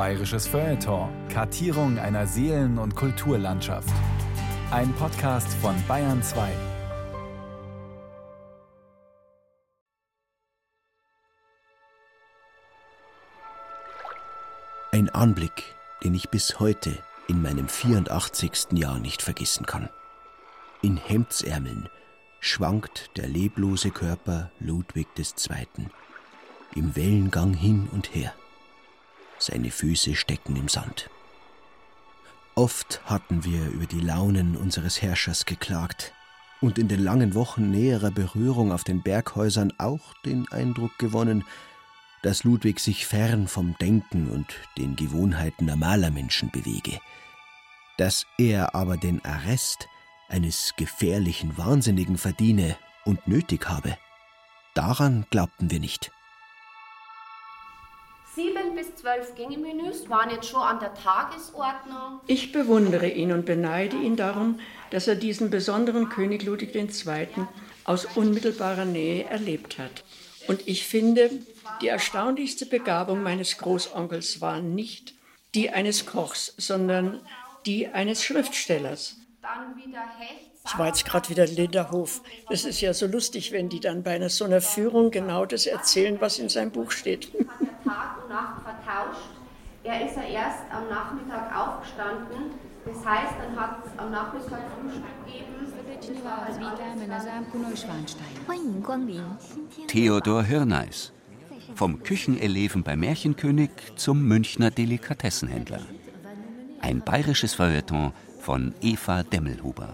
Bayerisches Feuilleton. Kartierung einer Seelen- und Kulturlandschaft. Ein Podcast von Bayern 2. Ein Anblick, den ich bis heute in meinem 84. Jahr nicht vergessen kann. In Hemdsärmeln schwankt der leblose Körper Ludwig II. im Wellengang hin und her. Seine Füße stecken im Sand. Oft hatten wir über die Launen unseres Herrschers geklagt und in den langen Wochen näherer Berührung auf den Berghäusern auch den Eindruck gewonnen, dass Ludwig sich fern vom Denken und den Gewohnheiten normaler Menschen bewege, dass er aber den Arrest eines gefährlichen Wahnsinnigen verdiene und nötig habe. Daran glaubten wir nicht. Sieben bis zwölf Gängemenüs waren jetzt schon an der Tagesordnung. Ich bewundere ihn und beneide ihn darum, dass er diesen besonderen König Ludwig II. aus unmittelbarer Nähe erlebt hat. Und ich finde, die erstaunlichste Begabung meines Großonkels war nicht die eines Kochs, sondern die eines Schriftstellers. Ich war jetzt gerade wieder in Linderhof. Es ist ja so lustig, wenn die dann bei einer so einer Führung genau das erzählen, was in seinem Buch steht. Tag und Nacht vertauscht. Er ist ja erst am Nachmittag aufgestanden. Das heißt, dann hat es am Nachmittag Frühstück gegeben. Theodor Hirneis. Vom Kücheneleven bei Märchenkönig zum Münchner Delikatessenhändler. Ein bayerisches Feuilleton van Eva Demmelhuber.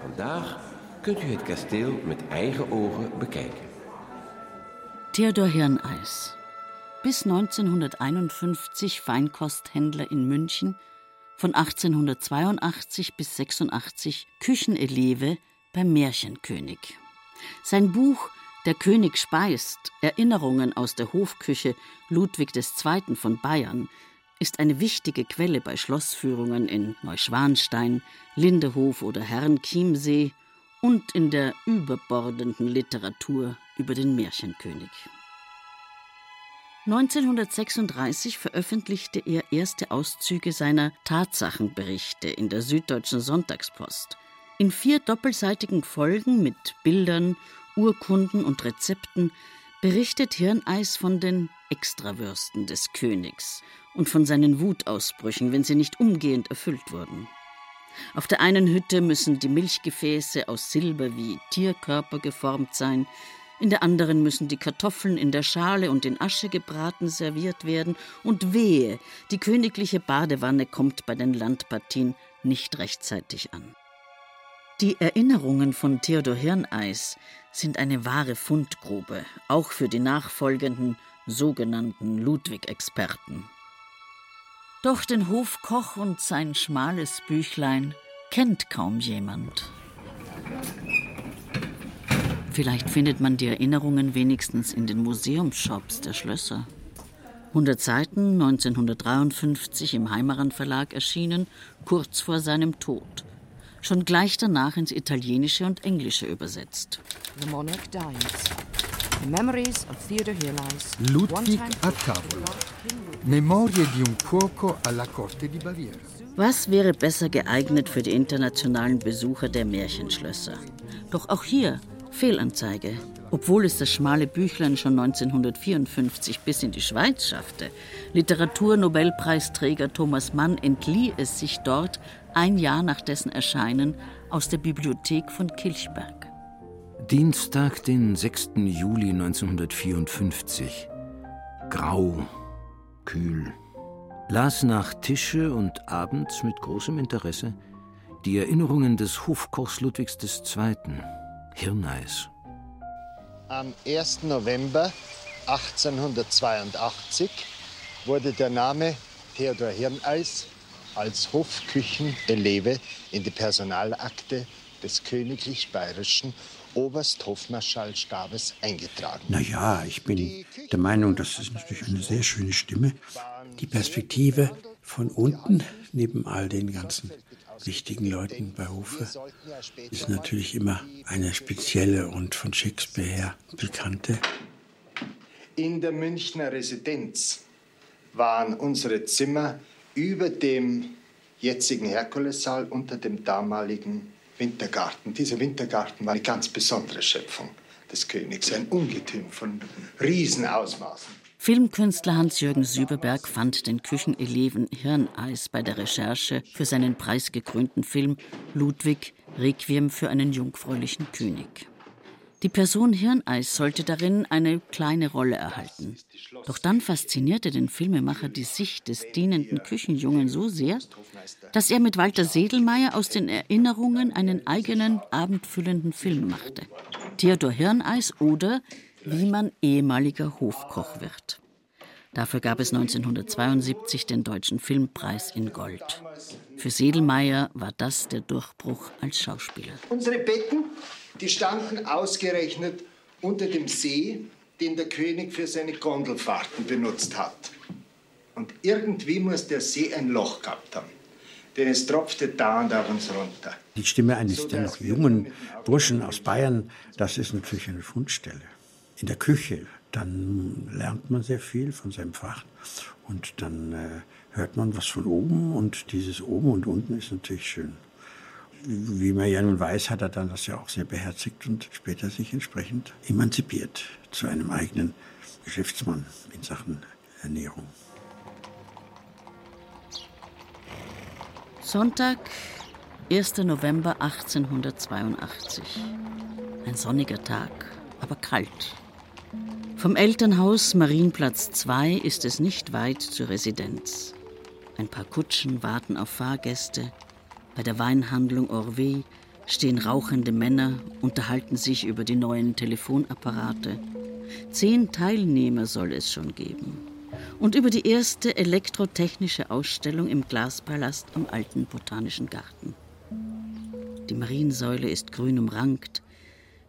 Vandaag kunt u het kasteel met eigen ogen bekijken. Theodor Hirneis. Bis 1951 Feinkosthändler in München, von 1882 bis 86 Kücheneleve beim Märchenkönig. Sein Buch Der König speist Erinnerungen aus der Hofküche Ludwig II. von Bayern ist eine wichtige Quelle bei Schlossführungen in Neuschwanstein, Lindehof oder Herrenchiemsee und in der überbordenden Literatur über den Märchenkönig. 1936 veröffentlichte er erste Auszüge seiner Tatsachenberichte in der Süddeutschen Sonntagspost. In vier doppelseitigen Folgen mit Bildern, Urkunden und Rezepten berichtet Hirneis von den Extrawürsten des Königs und von seinen Wutausbrüchen, wenn sie nicht umgehend erfüllt wurden. Auf der einen Hütte müssen die Milchgefäße aus Silber wie Tierkörper geformt sein, in der anderen müssen die Kartoffeln in der Schale und in Asche gebraten serviert werden, und wehe, die königliche Badewanne kommt bei den Landpartien nicht rechtzeitig an. Die Erinnerungen von Theodor Hirneis sind eine wahre Fundgrube, auch für die nachfolgenden sogenannten Ludwig-Experten. Doch den Hofkoch und sein schmales Büchlein kennt kaum jemand. Vielleicht findet man die Erinnerungen wenigstens in den Museumsshops der Schlösser. 100 Seiten, 1953 im Heimaran Verlag erschienen, kurz vor seinem Tod. Schon gleich danach ins Italienische und Englische übersetzt. The monarch dies. Memories of Theodor Hirneis. Ludwig a tavola. Memorie di un cuoco alla corte di Baviera. Was wäre besser geeignet für die internationalen Besucher der Märchenschlösser? Doch auch hier Fehlanzeige. Obwohl es das schmale Büchlein schon 1954 bis in die Schweiz schaffte, Literaturnobelpreisträger Thomas Mann entlieh es sich dort ein Jahr nach dessen Erscheinen aus der Bibliothek von Kilchberg. Dienstag, den 6. Juli 1954. Grau, kühl. Las nach Tische und abends mit großem Interesse die Erinnerungen des Hofkochs Ludwigs II., Hirneis. Am 1. November 1882 wurde der Name Theodor Hirneis als Hofkücheneleve in die Personalakte des königlich bayerischen Obersthofmarschallstabes eingetragen. Naja, ich bin der Meinung, das ist natürlich eine sehr schöne Stimme. Die Perspektive von unten, neben all den ganzen wichtigen Leuten bei Hofe, ist natürlich immer eine spezielle und von Shakespeare her bekannte. In der Münchner Residenz waren unsere Zimmer über dem jetzigen Herkulessaal unter dem damaligen Wintergarten. Dieser Wintergarten war eine ganz besondere Schöpfung des Königs, ein Ungetüm von Riesenausmaßen. Filmkünstler Hans-Jürgen Süberberg fand den Kücheneleven Hirneis bei der Recherche für seinen preisgekrönten Film Ludwig Requiem für einen jungfräulichen König. Die Person Hirneis sollte darin eine kleine Rolle erhalten. Doch dann faszinierte den Filmemacher die Sicht des dienenden Küchenjungen so sehr, dass er mit Walter Sedelmeier aus den Erinnerungen einen eigenen abendfüllenden Film machte. Theodor Hirneis oder wie man ehemaliger Hofkoch wird. Dafür gab es 1972 den Deutschen Filmpreis in Gold. Für Sedelmeier war das der Durchbruch als Schauspieler. Unsere Betten, die standen ausgerechnet unter dem See, den der König für seine Gondelfahrten benutzt hat. Und irgendwie muss der See ein Loch gehabt haben, denn es tropfte dauernd auf uns runter. Die Stimme eines noch jungen Burschen aus Bayern, das ist natürlich eine Fundstelle in der Küche. Dann lernt man sehr viel von seinem Fach und dann äh, hört man was von oben und dieses oben und unten ist natürlich schön. Wie man ja nun weiß, hat er dann das ja auch sehr beherzigt und später sich entsprechend emanzipiert zu einem eigenen Geschäftsmann in Sachen Ernährung. Sonntag, 1. November 1882. Ein sonniger Tag, aber kalt. Vom Elternhaus Marienplatz 2 ist es nicht weit zur Residenz. Ein paar Kutschen warten auf Fahrgäste. Bei der Weinhandlung Orvé stehen rauchende Männer, unterhalten sich über die neuen Telefonapparate. Zehn Teilnehmer soll es schon geben. Und über die erste elektrotechnische Ausstellung im Glaspalast am alten Botanischen Garten. Die Mariensäule ist grün umrankt,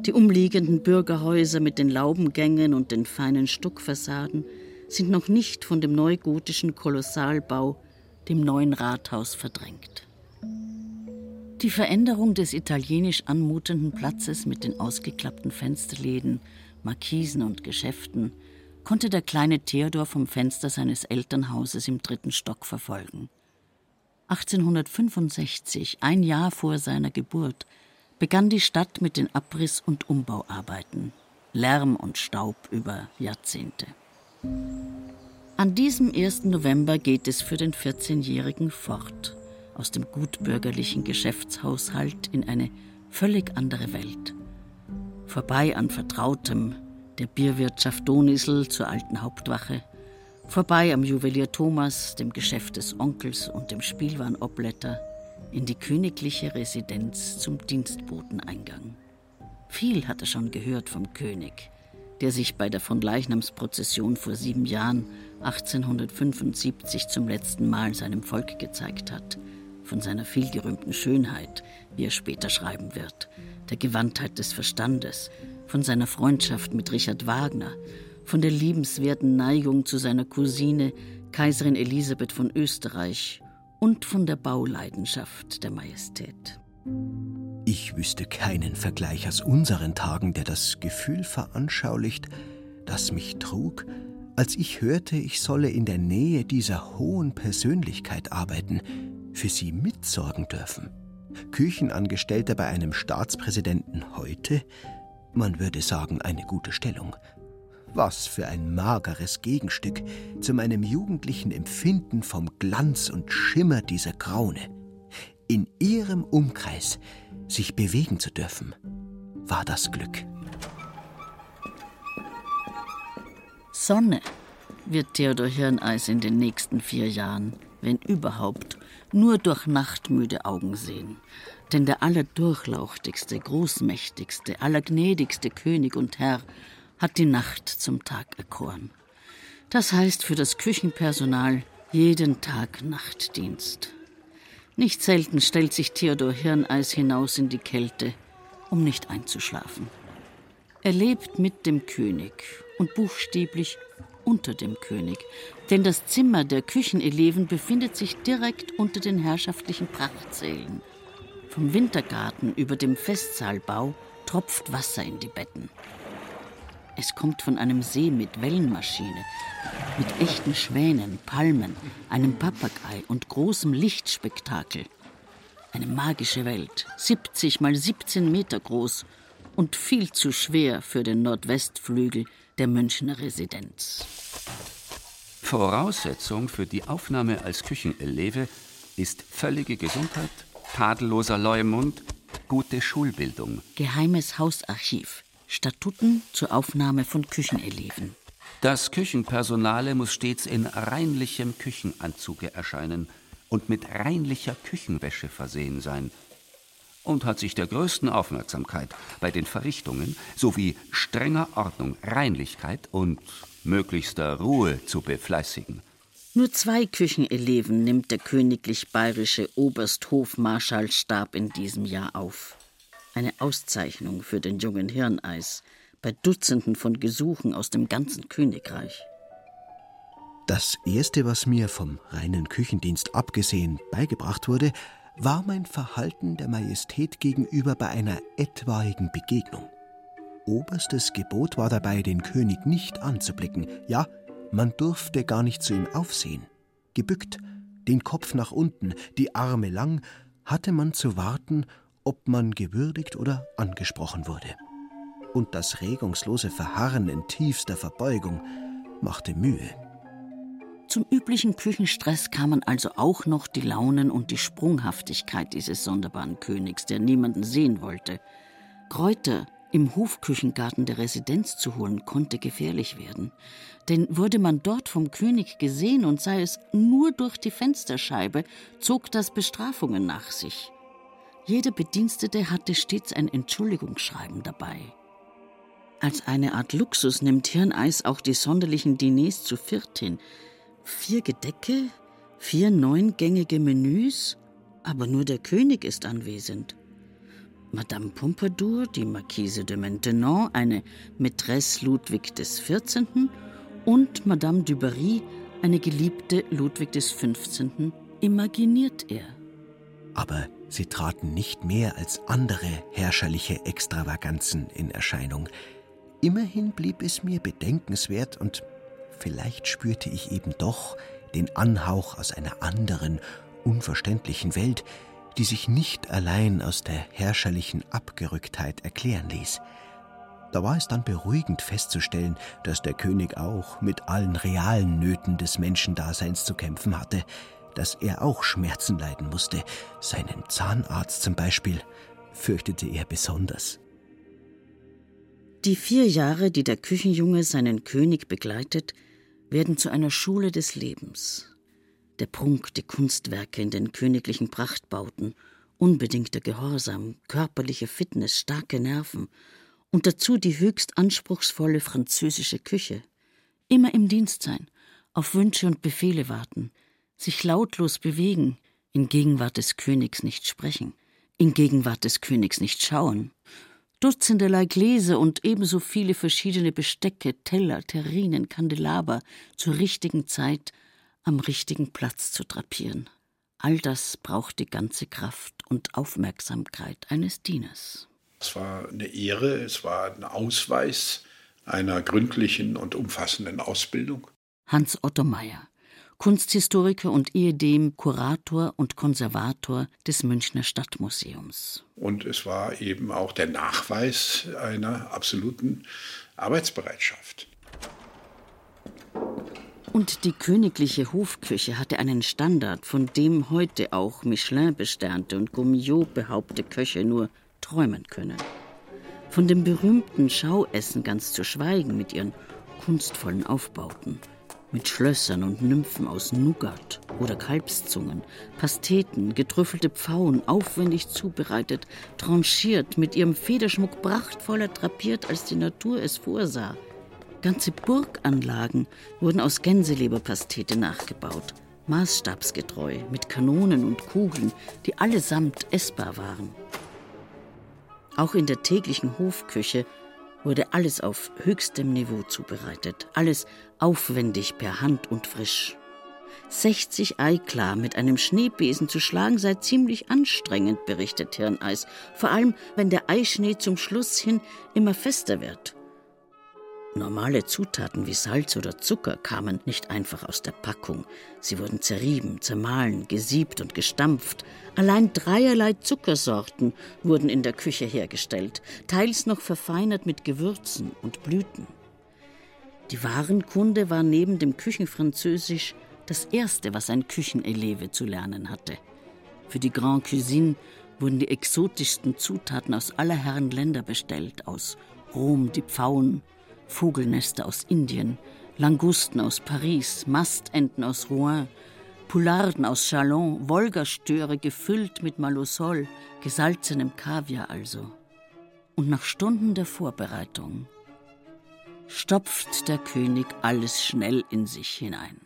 die umliegenden Bürgerhäuser mit den Laubengängen und den feinen Stuckfassaden sind noch nicht von dem neugotischen Kolossalbau, dem neuen Rathaus, verdrängt. Die Veränderung des italienisch anmutenden Platzes mit den ausgeklappten Fensterläden, Markisen und Geschäften konnte der kleine Theodor vom Fenster seines Elternhauses im dritten Stock verfolgen. 1865, ein Jahr vor seiner Geburt, begann die Stadt mit den Abriss- und Umbauarbeiten. Lärm und Staub über Jahrzehnte. An diesem 1. November geht es für den 14-Jährigen fort, aus dem gutbürgerlichen Geschäftshaushalt in eine völlig andere Welt. Vorbei an Vertrautem, der Bierwirtschaft Donisel zur alten Hauptwache, vorbei am Juwelier Thomas, dem Geschäft des Onkels und dem Spielwarenobletter, in die königliche Residenz zum Dienstboteneingang. Viel hatte schon gehört vom König, der sich bei der von Leichnamsprozession vor sieben Jahren, 1875, zum letzten Mal seinem Volk gezeigt hat, von seiner vielgerühmten Schönheit, wie er später schreiben wird, der Gewandtheit des Verstandes, von seiner Freundschaft mit Richard Wagner, von der liebenswerten Neigung zu seiner Cousine, Kaiserin Elisabeth von Österreich und von der Bauleidenschaft der Majestät. Ich wüsste keinen Vergleich aus unseren Tagen, der das Gefühl veranschaulicht, das mich trug, als ich hörte, ich solle in der Nähe dieser hohen Persönlichkeit arbeiten, für sie mitsorgen dürfen. Küchenangestellter bei einem Staatspräsidenten heute, man würde sagen, eine gute Stellung. Was für ein mageres Gegenstück zu meinem jugendlichen Empfinden vom Glanz und Schimmer dieser Krone. In ihrem Umkreis sich bewegen zu dürfen, war das Glück. Sonne wird Theodor Hirneis in den nächsten vier Jahren, wenn überhaupt, nur durch nachtmüde Augen sehen. Denn der allerdurchlauchtigste, großmächtigste, allergnädigste König und Herr hat die Nacht zum Tag erkoren. Das heißt für das Küchenpersonal jeden Tag Nachtdienst. Nicht selten stellt sich Theodor Hirneis hinaus in die Kälte, um nicht einzuschlafen. Er lebt mit dem König und buchstäblich unter dem König, denn das Zimmer der Kücheneleven befindet sich direkt unter den herrschaftlichen Prachtsälen. Vom Wintergarten über dem Festsaalbau tropft Wasser in die Betten. Es kommt von einem See mit Wellenmaschine, mit echten Schwänen, Palmen, einem Papagei und großem Lichtspektakel. Eine magische Welt, 70 mal 17 Meter groß und viel zu schwer für den Nordwestflügel der Münchner Residenz. Voraussetzung für die Aufnahme als Kücheneleve ist völlige Gesundheit, tadelloser Leumund, gute Schulbildung. Geheimes Hausarchiv. Statuten zur Aufnahme von Kücheneleven. Das Küchenpersonale muss stets in reinlichem Küchenanzuge erscheinen und mit reinlicher Küchenwäsche versehen sein und hat sich der größten Aufmerksamkeit bei den Verrichtungen sowie strenger Ordnung, Reinlichkeit und möglichster Ruhe zu befleißigen. Nur zwei Kücheneleven nimmt der königlich bayerische Obersthofmarschallstab in diesem Jahr auf. Eine Auszeichnung für den jungen Hirneis bei Dutzenden von Gesuchen aus dem ganzen Königreich. Das Erste, was mir vom reinen Küchendienst abgesehen beigebracht wurde, war mein Verhalten der Majestät gegenüber bei einer etwaigen Begegnung. Oberstes Gebot war dabei, den König nicht anzublicken, ja, man durfte gar nicht zu ihm aufsehen. Gebückt, den Kopf nach unten, die Arme lang, hatte man zu warten, ob man gewürdigt oder angesprochen wurde. Und das regungslose Verharren in tiefster Verbeugung machte Mühe. Zum üblichen Küchenstress kamen also auch noch die Launen und die Sprunghaftigkeit dieses sonderbaren Königs, der niemanden sehen wollte. Kräuter im Hofküchengarten der Residenz zu holen, konnte gefährlich werden. Denn wurde man dort vom König gesehen und sei es nur durch die Fensterscheibe, zog das Bestrafungen nach sich. Jeder Bedienstete hatte stets ein Entschuldigungsschreiben dabei. Als eine Art Luxus nimmt Hirneis auch die sonderlichen Diners zu viert hin, Vier Gedecke, vier neungängige Menüs, aber nur der König ist anwesend. Madame Pompadour, die Marquise de Maintenon, eine Mätresse Ludwig XIV. und Madame du Barry, eine Geliebte Ludwig XV., imaginiert er. Aber sie traten nicht mehr als andere herrscherliche Extravaganzen in Erscheinung. Immerhin blieb es mir bedenkenswert und Vielleicht spürte ich eben doch den Anhauch aus einer anderen, unverständlichen Welt, die sich nicht allein aus der herrscherlichen Abgerücktheit erklären ließ. Da war es dann beruhigend festzustellen, dass der König auch mit allen realen Nöten des Menschendaseins zu kämpfen hatte, dass er auch Schmerzen leiden musste, seinen Zahnarzt zum Beispiel fürchtete er besonders. Die vier Jahre, die der Küchenjunge seinen König begleitet, werden zu einer Schule des Lebens. Der Prunk, die Kunstwerke in den königlichen Prachtbauten, unbedingter Gehorsam, körperliche Fitness, starke Nerven und dazu die höchst anspruchsvolle französische Küche. Immer im Dienst sein, auf Wünsche und Befehle warten, sich lautlos bewegen, in Gegenwart des Königs nicht sprechen, in Gegenwart des Königs nicht schauen, Dutzenderlei Gläser und ebenso viele verschiedene Bestecke, Teller, Terrinen, Kandelaber zur richtigen Zeit am richtigen Platz zu drapieren. All das braucht die ganze Kraft und Aufmerksamkeit eines Dieners. Es war eine Ehre, es war ein Ausweis einer gründlichen und umfassenden Ausbildung. Hans Otto Meyer Kunsthistoriker und ehedem Kurator und Konservator des Münchner Stadtmuseums. Und es war eben auch der Nachweis einer absoluten Arbeitsbereitschaft. Und die königliche Hofküche hatte einen Standard, von dem heute auch Michelin-besternte und Gourmillot behaupte Köche nur träumen können. Von dem berühmten Schauessen ganz zu schweigen mit ihren kunstvollen Aufbauten mit Schlössern und Nymphen aus Nougat oder Kalbszungen, Pasteten, getrüffelte Pfauen, aufwendig zubereitet, tranchiert, mit ihrem Federschmuck prachtvoller drapiert, als die Natur es vorsah. Ganze Burganlagen wurden aus Gänseleberpastete nachgebaut, maßstabsgetreu, mit Kanonen und Kugeln, die allesamt essbar waren. Auch in der täglichen Hofküche wurde alles auf höchstem Niveau zubereitet, alles aufwendig per Hand und frisch. 60 Ei klar mit einem Schneebesen zu schlagen sei ziemlich anstrengend, berichtet Hirneis, vor allem wenn der Eischnee zum Schluss hin immer fester wird. Normale Zutaten wie Salz oder Zucker kamen nicht einfach aus der Packung. Sie wurden zerrieben, zermahlen, gesiebt und gestampft. Allein dreierlei Zuckersorten wurden in der Küche hergestellt, teils noch verfeinert mit Gewürzen und Blüten. Die Warenkunde war neben dem Küchenfranzösisch das erste, was ein Kücheneleve zu lernen hatte. Für die Grand Cuisine wurden die exotischsten Zutaten aus aller Herren Länder bestellt, aus Rom die Pfauen, Vogelnester aus Indien, Langusten aus Paris, Mastenten aus Rouen, Poularden aus Chalon, Wolgastöre gefüllt mit Malosol, gesalzenem Kaviar also. Und nach Stunden der Vorbereitung stopft der König alles schnell in sich hinein.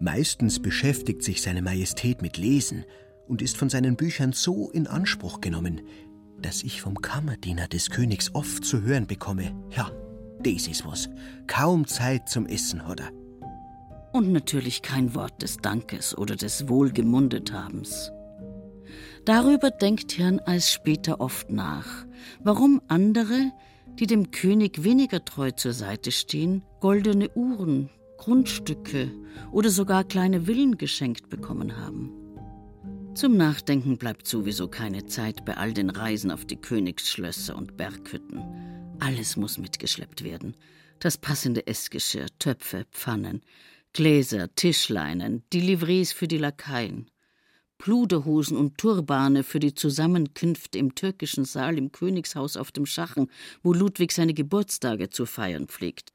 Meistens beschäftigt sich seine Majestät mit Lesen und ist von seinen Büchern so in Anspruch genommen, dass ich vom Kammerdiener des Königs oft zu hören bekomme, ja, das ist was, kaum Zeit zum Essen hat er. Und natürlich kein Wort des Dankes oder des Wohlgemundethabens. Darüber denkt Herrn Eis später oft nach, warum andere, die dem König weniger treu zur Seite stehen, goldene Uhren, Grundstücke oder sogar kleine Villen geschenkt bekommen haben. Zum Nachdenken bleibt sowieso keine Zeit bei all den Reisen auf die Königsschlösser und Berghütten. Alles muss mitgeschleppt werden. Das passende Essgeschirr, Töpfe, Pfannen, Gläser, Tischleinen, die Livrees für die Lakaien, Pluderhosen und Turbane für die Zusammenkünfte im türkischen Saal im Königshaus auf dem Schachen, wo Ludwig seine Geburtstage zu feiern pflegt.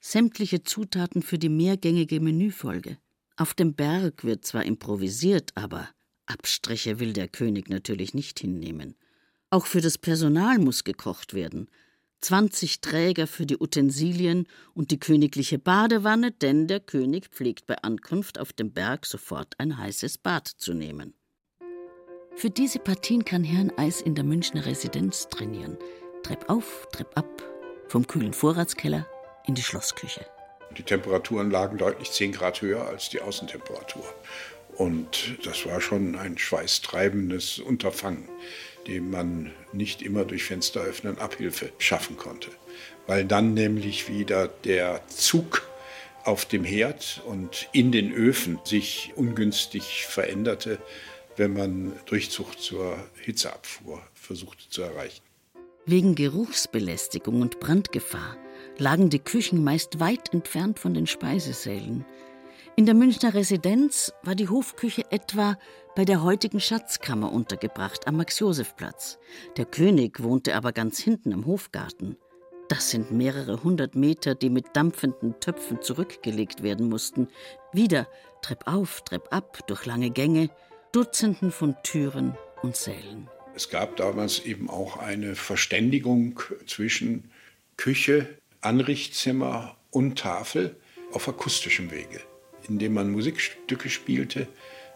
Sämtliche Zutaten für die mehrgängige Menüfolge. Auf dem Berg wird zwar improvisiert, aber Abstriche will der König natürlich nicht hinnehmen. Auch für das Personal muss gekocht werden. 20 Träger für die Utensilien und die königliche Badewanne, denn der König pflegt bei Ankunft auf dem Berg sofort ein heißes Bad zu nehmen. Für diese Partien kann Herrn Eis in der Münchner Residenz trainieren. Trepp auf, Trepp ab, vom kühlen Vorratskeller in die Schlossküche. Die Temperaturen lagen deutlich 10 Grad höher als die Außentemperatur. Und das war schon ein schweißtreibendes Unterfangen, dem man nicht immer durch Fensteröffnen Abhilfe schaffen konnte. Weil dann nämlich wieder der Zug auf dem Herd und in den Öfen sich ungünstig veränderte, wenn man Durchzug zur Hitzeabfuhr versuchte zu erreichen. Wegen Geruchsbelästigung und Brandgefahr lagen die Küchen meist weit entfernt von den Speisesälen. In der Münchner Residenz war die Hofküche etwa bei der heutigen Schatzkammer untergebracht am Max-Josef-Platz. Der König wohnte aber ganz hinten im Hofgarten. Das sind mehrere hundert Meter, die mit dampfenden Töpfen zurückgelegt werden mussten. Wieder Trepp auf, Trepp ab, durch lange Gänge, Dutzenden von Türen und Sälen. Es gab damals eben auch eine Verständigung zwischen Küche, Anrichtzimmer und Tafel auf akustischem Wege indem man Musikstücke spielte,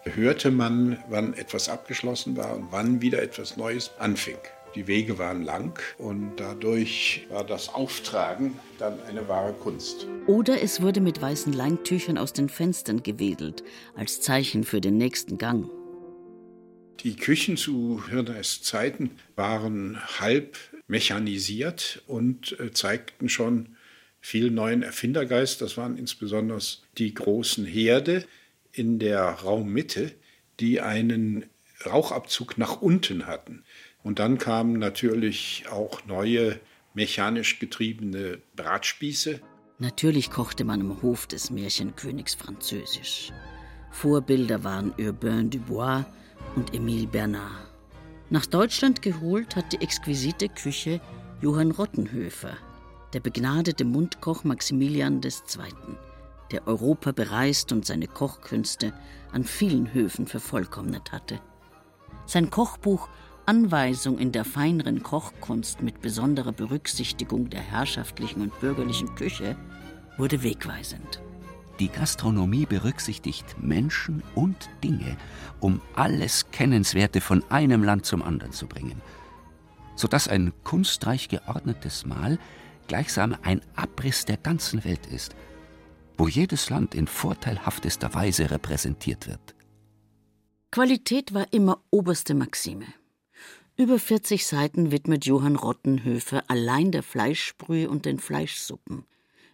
hörte man, wann etwas abgeschlossen war und wann wieder etwas Neues anfing. Die Wege waren lang und dadurch war das Auftragen dann eine wahre Kunst. Oder es wurde mit weißen Leintüchern aus den Fenstern gewedelt, als Zeichen für den nächsten Gang. Die Küchen zu Hirners Zeiten waren halb mechanisiert und äh, zeigten schon viel neuen Erfindergeist. Das waren insbesondere die großen Herde in der Raummitte, die einen Rauchabzug nach unten hatten. Und dann kamen natürlich auch neue mechanisch getriebene Bratspieße. Natürlich kochte man im Hof des Märchenkönigs Französisch. Vorbilder waren Urbain Dubois und Émile Bernard. Nach Deutschland geholt hat die exquisite Küche Johann Rottenhöfer, der begnadete Mundkoch Maximilian II., der Europa bereist und seine Kochkünste an vielen Höfen vervollkommnet hatte. Sein Kochbuch Anweisung in der feineren Kochkunst mit besonderer Berücksichtigung der herrschaftlichen und bürgerlichen Küche wurde wegweisend. Die Gastronomie berücksichtigt Menschen und Dinge, um alles Kennenswerte von einem Land zum anderen zu bringen, sodass ein kunstreich geordnetes Mahl gleichsam ein Abriss der ganzen Welt ist, wo jedes Land in vorteilhaftester Weise repräsentiert wird. Qualität war immer oberste Maxime. Über 40 Seiten widmet Johann Rottenhöfer allein der Fleischsprühe und den Fleischsuppen.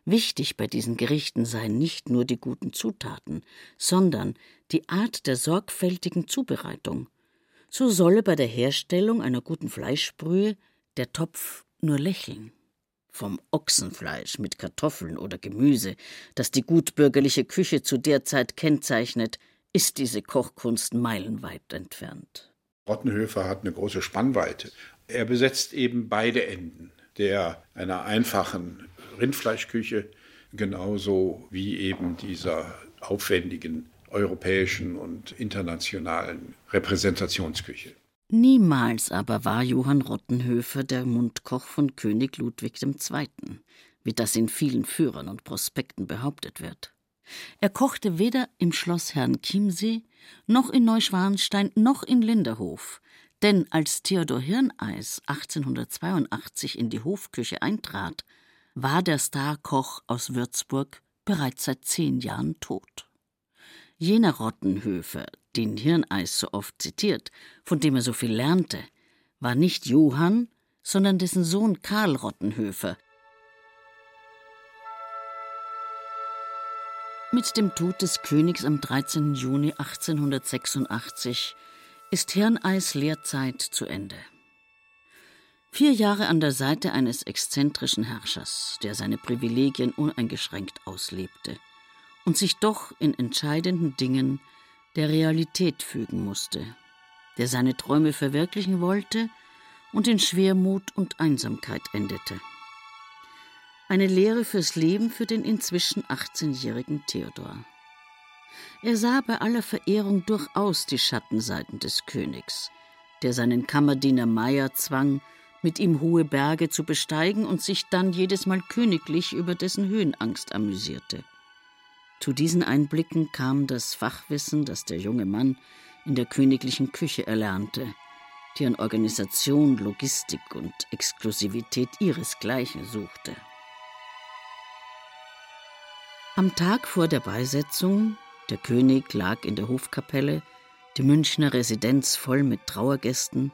Wichtig bei diesen Gerichten seien nicht nur die guten Zutaten, sondern die Art der sorgfältigen Zubereitung. So solle bei der Herstellung einer guten Fleischsprühe der Topf nur lächeln. Vom Ochsenfleisch mit Kartoffeln oder Gemüse, das die gutbürgerliche Küche zu der Zeit kennzeichnet, ist diese Kochkunst meilenweit entfernt. Rottenhöfer hat eine große Spannweite. Er besetzt eben beide Enden der einer einfachen Rindfleischküche genauso wie eben dieser aufwendigen europäischen und internationalen Repräsentationsküche. Niemals aber war Johann Rottenhöfer der Mundkoch von König Ludwig II., wie das in vielen Führern und Prospekten behauptet wird. Er kochte weder im Schloss Herrn Chiemsee, noch in Neuschwanstein, noch in Linderhof, denn als Theodor Hirneis 1882 in die Hofküche eintrat, war der Starkoch aus Würzburg bereits seit zehn Jahren tot. Jener Rottenhöfer, den Hirneis so oft zitiert, von dem er so viel lernte, war nicht Johann, sondern dessen Sohn Karl Rottenhöfer. Mit dem Tod des Königs am 13. Juni 1886 ist Hirneis Lehrzeit zu Ende. Vier Jahre an der Seite eines exzentrischen Herrschers, der seine Privilegien uneingeschränkt auslebte und sich doch in entscheidenden Dingen der Realität fügen musste, der seine Träume verwirklichen wollte und in Schwermut und Einsamkeit endete. Eine Lehre fürs Leben für den inzwischen 18-jährigen Theodor. Er sah bei aller Verehrung durchaus die Schattenseiten des Königs, der seinen Kammerdiener Meier zwang, mit ihm hohe Berge zu besteigen und sich dann jedes Mal königlich über dessen Höhenangst amüsierte. Zu diesen Einblicken kam das Fachwissen, das der junge Mann in der königlichen Küche erlernte, die an Organisation, Logistik und Exklusivität ihresgleichen suchte. Am Tag vor der Beisetzung, der König lag in der Hofkapelle, die Münchner Residenz voll mit Trauergästen,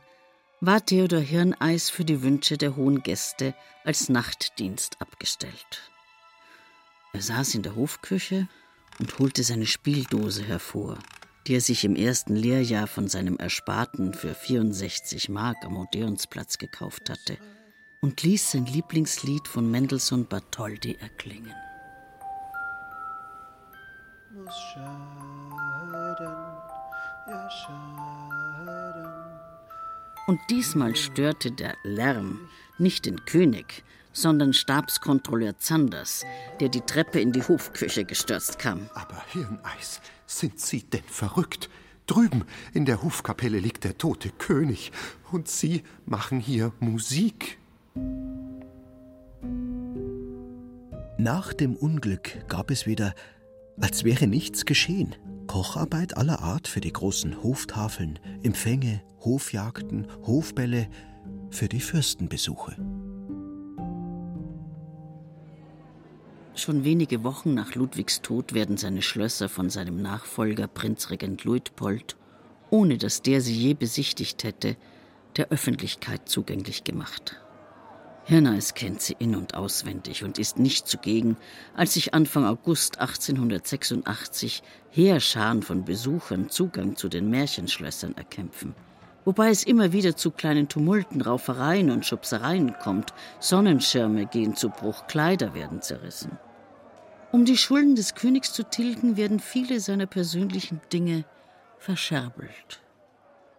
war Theodor Hirneis für die Wünsche der hohen Gäste als Nachtdienst abgestellt. Er saß in der Hofküche und holte seine Spieldose hervor, die er sich im ersten Lehrjahr von seinem Ersparten für 64 Mark am Odeonsplatz gekauft hatte, und ließ sein Lieblingslied von Mendelssohn Bartholdy erklingen. Und diesmal störte der Lärm nicht den König, sondern Stabskontrolleur Zanders, der die Treppe in die Hofküche gestürzt kam. Aber Hirneis, sind Sie denn verrückt? Drüben in der Hofkapelle liegt der tote König und Sie machen hier Musik. Nach dem Unglück gab es wieder, als wäre nichts geschehen, Kocharbeit aller Art für die großen Hoftafeln, Empfänge, Hofjagden, Hofbälle, für die Fürstenbesuche. Schon wenige Wochen nach Ludwigs Tod werden seine Schlösser von seinem Nachfolger Prinzregent Luitpold, ohne dass der sie je besichtigt hätte, der Öffentlichkeit zugänglich gemacht. Hirneis kennt sie in- und auswendig und ist nicht zugegen, als sich Anfang August 1886 Heerscharen von Besuchern Zugang zu den Märchenschlössern erkämpfen. Wobei es immer wieder zu kleinen Tumulten, Raufereien und Schubsereien kommt, Sonnenschirme gehen zu Bruch, Kleider werden zerrissen. Um die Schulden des Königs zu tilgen, werden viele seiner persönlichen Dinge verscherbelt.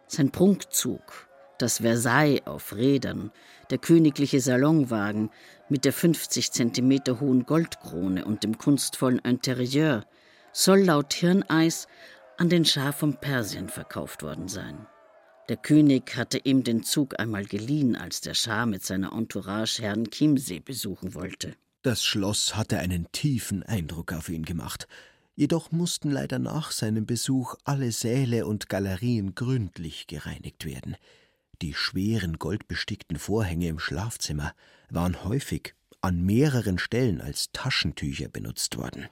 Sein Prunkzug, das Versailles auf Rädern, der königliche Salonwagen mit der 50 Zentimeter hohen Goldkrone und dem kunstvollen Interieur, soll laut Hirneis an den Schah von Persien verkauft worden sein. Der König hatte ihm den Zug einmal geliehen, als der Schah mit seiner Entourage Herrn Chiemsee besuchen wollte. Das Schloss hatte einen tiefen Eindruck auf ihn gemacht. Jedoch mussten leider nach seinem Besuch alle Säle und Galerien gründlich gereinigt werden. Die schweren goldbestickten Vorhänge im Schlafzimmer waren häufig an mehreren Stellen als Taschentücher benutzt worden.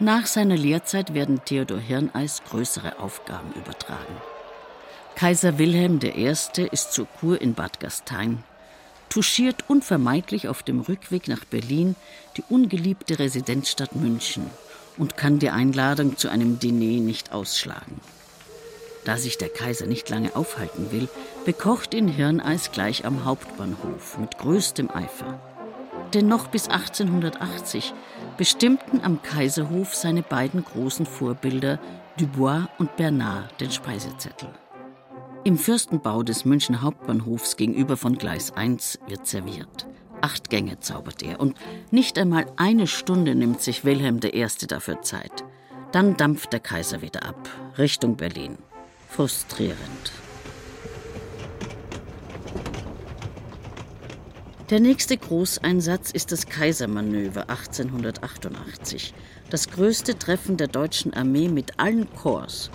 Nach seiner Lehrzeit werden Theodor Hirneis größere Aufgaben übertragen. Kaiser Wilhelm I. ist zur Kur in Bad Gastein, touchiert unvermeidlich auf dem Rückweg nach Berlin die ungeliebte Residenzstadt München und kann die Einladung zu einem Diner nicht ausschlagen. Da sich der Kaiser nicht lange aufhalten will, bekocht ihn Hirneis gleich am Hauptbahnhof mit größtem Eifer. Denn noch bis 1880 bestimmten am Kaiserhof seine beiden großen Vorbilder Dubois und Bernard den Speisezettel. Im Fürstenbau des München Hauptbahnhofs gegenüber von Gleis 1 wird serviert. Acht Gänge zaubert er und nicht einmal eine Stunde nimmt sich Wilhelm I. dafür Zeit. Dann dampft der Kaiser wieder ab, Richtung Berlin. Frustrierend. Der nächste Großeinsatz ist das Kaisermanöver 1888, das größte Treffen der deutschen Armee mit allen Korps.